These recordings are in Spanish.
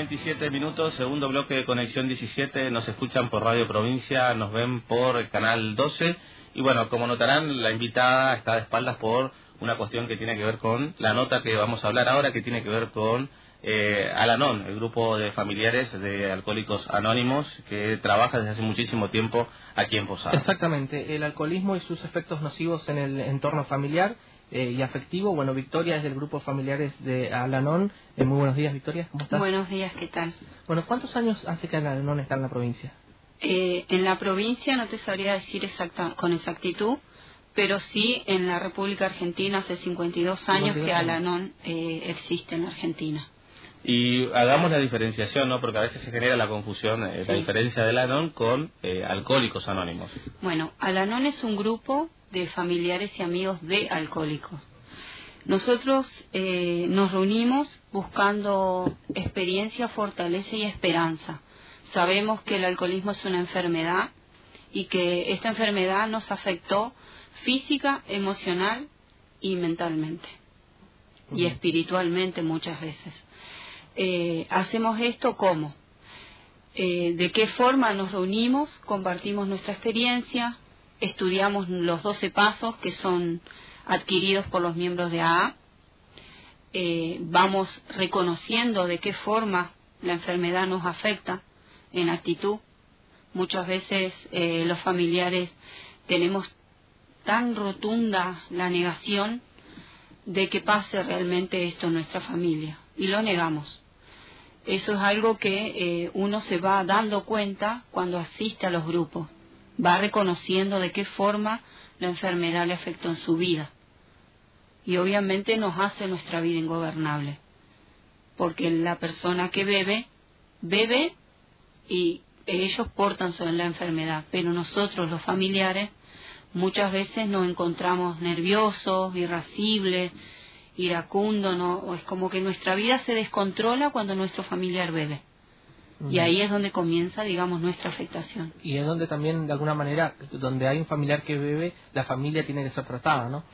27 minutos, segundo bloque de Conexión 17. Nos escuchan por Radio Provincia, nos ven por Canal 12. Y bueno, como notarán, la invitada está de espaldas por una cuestión que tiene que ver con la nota que vamos a hablar ahora, que tiene que ver con eh, Alanon, el grupo de familiares de alcohólicos anónimos que trabaja desde hace muchísimo tiempo aquí en Posada. Exactamente, el alcoholismo y sus efectos nocivos en el entorno familiar eh, y afectivo. Bueno, Victoria es del grupo familiares de Alanon. Eh, muy buenos días, Victoria, ¿cómo estás? Buenos días, ¿qué tal? Bueno, ¿cuántos años hace que Alanon está en la provincia? Eh, en la provincia no te sabría decir exacta, con exactitud, pero sí en la República Argentina hace 52 años que Alanon eh, existe en Argentina. Y hagamos la diferenciación, ¿no? Porque a veces se genera la confusión, eh, la diferencia del Alanon con eh, Alcohólicos Anónimos. Bueno, Alanon es un grupo de familiares y amigos de alcohólicos. Nosotros eh, nos reunimos buscando experiencia, fortaleza y esperanza. Sabemos que el alcoholismo es una enfermedad y que esta enfermedad nos afectó física, emocional y mentalmente y espiritualmente muchas veces. Eh, hacemos esto cómo? Eh, ¿De qué forma nos reunimos? Compartimos nuestra experiencia, estudiamos los 12 pasos que son adquiridos por los miembros de AA, eh, vamos reconociendo de qué forma la enfermedad nos afecta en actitud. Muchas veces eh, los familiares tenemos tan rotunda la negación de que pase realmente esto en nuestra familia y lo negamos. Eso es algo que eh, uno se va dando cuenta cuando asiste a los grupos va reconociendo de qué forma la enfermedad le afectó en su vida. Y obviamente nos hace nuestra vida ingobernable. Porque la persona que bebe, bebe y ellos portan sobre la enfermedad. Pero nosotros, los familiares, muchas veces nos encontramos nerviosos, irascibles, iracundos, es como que nuestra vida se descontrola cuando nuestro familiar bebe. Y ahí es donde comienza, digamos, nuestra afectación. Y es donde también, de alguna manera, donde hay un familiar que bebe, la familia tiene que ser tratada, ¿no?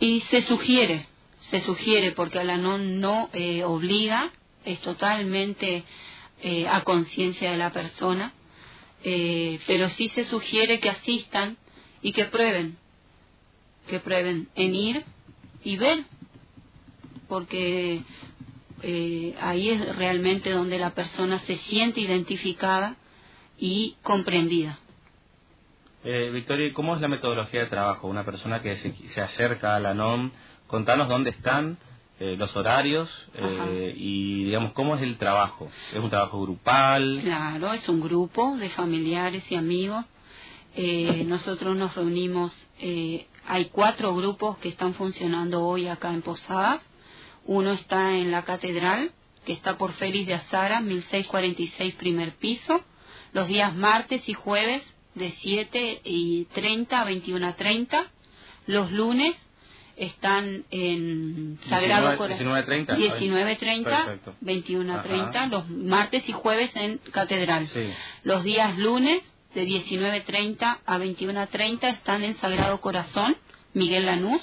Y se sugiere, se sugiere, porque Alanon no eh, obliga, es totalmente eh, a conciencia de la persona, eh, pero sí se sugiere que asistan y que prueben, que prueben en ir y ver, porque eh, ahí es realmente donde la persona se siente identificada y comprendida. Eh, Victoria, ¿cómo es la metodología de trabajo? Una persona que se, acerca a la NOM, contanos dónde están, eh, los horarios eh, y, digamos, cómo es el trabajo. ¿Es un trabajo grupal? Claro, es un grupo de familiares y amigos. nosotros nos reunimos, hay cuatro grupos que están funcionando hoy acá en Posadas uno está en la catedral, que está por Félix de Azara, 1646 primer piso, los días martes y jueves de 7 y 30 a 21 30. Los lunes están en Sagrado Corazón. 19.30. 19.30, 21.30, los martes y jueves en Catedral. Los días lunes de 19.30 a 21.30 están en Sagrado Corazón, Miguel Lanús.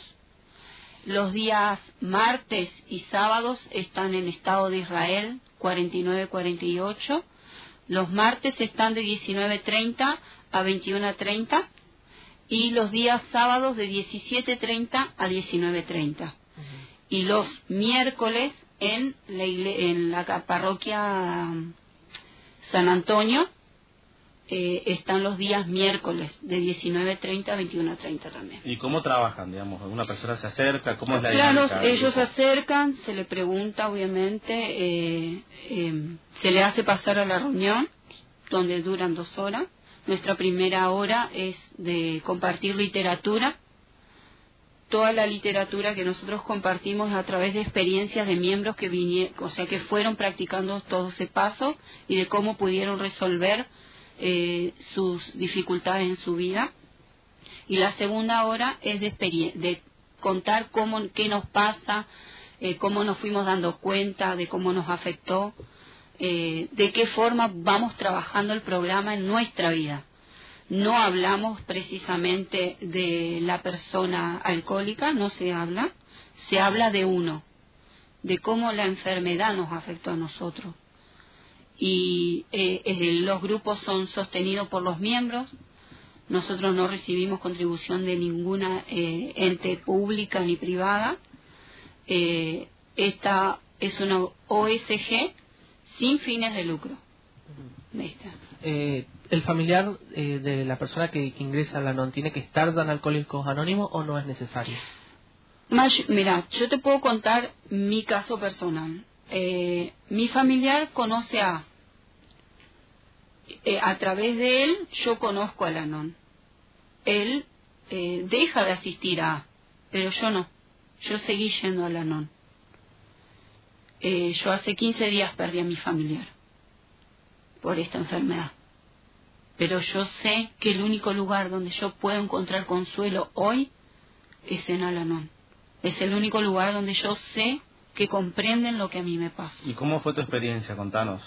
Los días martes y sábados están en Estado de Israel 49-48. Los martes están de 19.30 a 21.30 y los días sábados de 17.30 a 19.30. Y los miércoles en la, en la parroquia San Antonio eh, están los días miércoles de 19.30 a 21.30 también. ¿Y cómo trabajan, digamos? ¿Una persona se acerca? ¿Cómo es la Claro, ellos se acercan, se le pregunta, obviamente, eh, eh, se le hace pasar a la reunión, donde duran dos horas. Nuestra primera hora es de compartir literatura. Toda la literatura que nosotros compartimos a través de experiencias de miembros que vinieron, o sea, que fueron practicando todo ese paso y de cómo pudieron resolver eh, sus dificultades en su vida. Y la segunda hora es de, de contar cómo, qué nos pasa, eh, cómo nos fuimos dando cuenta de cómo nos afectó, eh, de qué forma vamos trabajando el programa en nuestra vida. No hablamos precisamente de la persona alcohólica, no se habla, se habla de uno, de cómo la enfermedad nos afectó a nosotros y eh, los grupos son sostenidos por los miembros. Nosotros no recibimos contribución de ninguna eh, ente pública ni privada. Eh, esta es una OSG sin fines de lucro. ¿El familiar de la persona que, ingresa a la NON tiene que estar en Alcohólicos Anónimos o no es necesario? mira, yo te puedo contar mi caso personal. Mi familiar conoce a eh, a través de él yo conozco a Lanón. Él eh, deja de asistir a, pero yo no. Yo seguí yendo a Lanón. Eh, yo hace 15 días perdí a mi familiar por esta enfermedad. Pero yo sé que el único lugar donde yo puedo encontrar consuelo hoy es en Alanón. Es el único lugar donde yo sé que comprenden lo que a mí me pasa. ¿Y cómo fue tu experiencia? Contanos,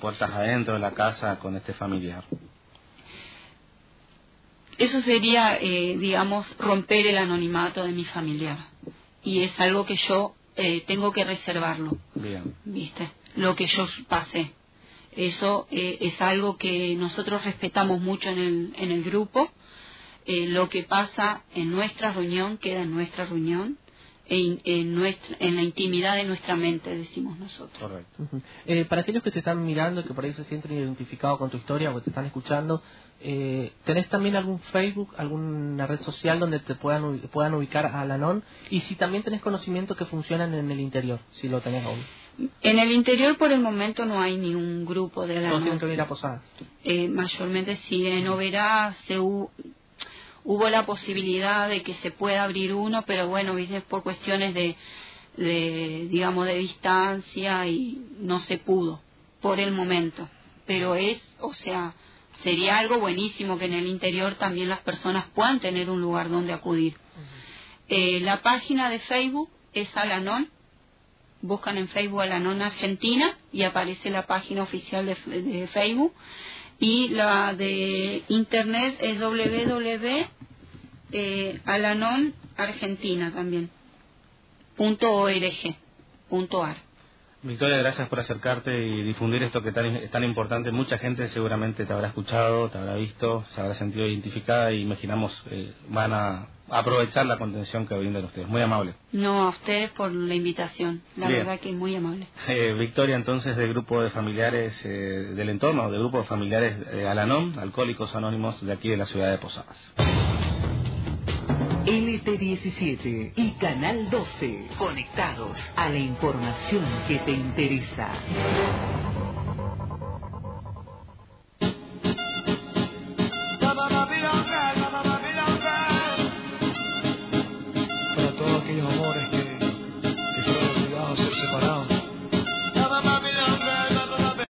puertas adentro de la casa con este familiar. Eso sería, eh, digamos, romper el anonimato de mi familiar. Y es algo que yo eh, tengo que reservarlo. Bien. ¿Viste? Lo que yo pasé. Eso eh, es algo que nosotros respetamos mucho en el, en el grupo. lo que pasa en nuestra reunión queda en nuestra reunión en, nuestra, en la intimidad de nuestra mente, decimos nosotros. Correcto. Eh, para aquellos que te están mirando, que por ahí se sienten identificados con tu historia o que te están escuchando, eh, ¿tenés también algún Facebook, alguna red social donde te puedan, puedan ubicar a Alanon? Y si también tenés conocimiento que funcionan en el interior, si lo tenés aún. En el interior por el momento no hay ni un grupo de Alanon. ¿Todos tienen que a posadas? Eh, mayormente sí, en Oberá, CU, hubo la posibilidad de que se pueda abrir uno, pero bueno, ¿viste? por cuestiones de, de, digamos, de distancia y no se pudo por el momento. Pero es, o sea, sería algo buenísimo que en el interior también las personas puedan tener un lugar donde acudir. Eh, la página de Facebook es Alanon, buscan en Facebook Alanon Argentina y aparece la página oficial de, de Facebook y la de internet es www eh, Alanon Argentina también. Punto punto Victoria, gracias por acercarte y difundir esto que es tan importante. Mucha gente seguramente te habrá escuchado, te habrá visto, se habrá sentido identificada y imaginamos eh, van a aprovechar la contención que brindan ustedes. Muy amable. No, a ustedes por la invitación. La verdad que es muy amable. Eh, Victoria, entonces, del grupo de familiares eh, del entorno, del grupo de familiares Alanón, Alcohólicos Anónimos de aquí de la ciudad de Posadas. LT17 y Canal 12, conectados a la información que te interesa.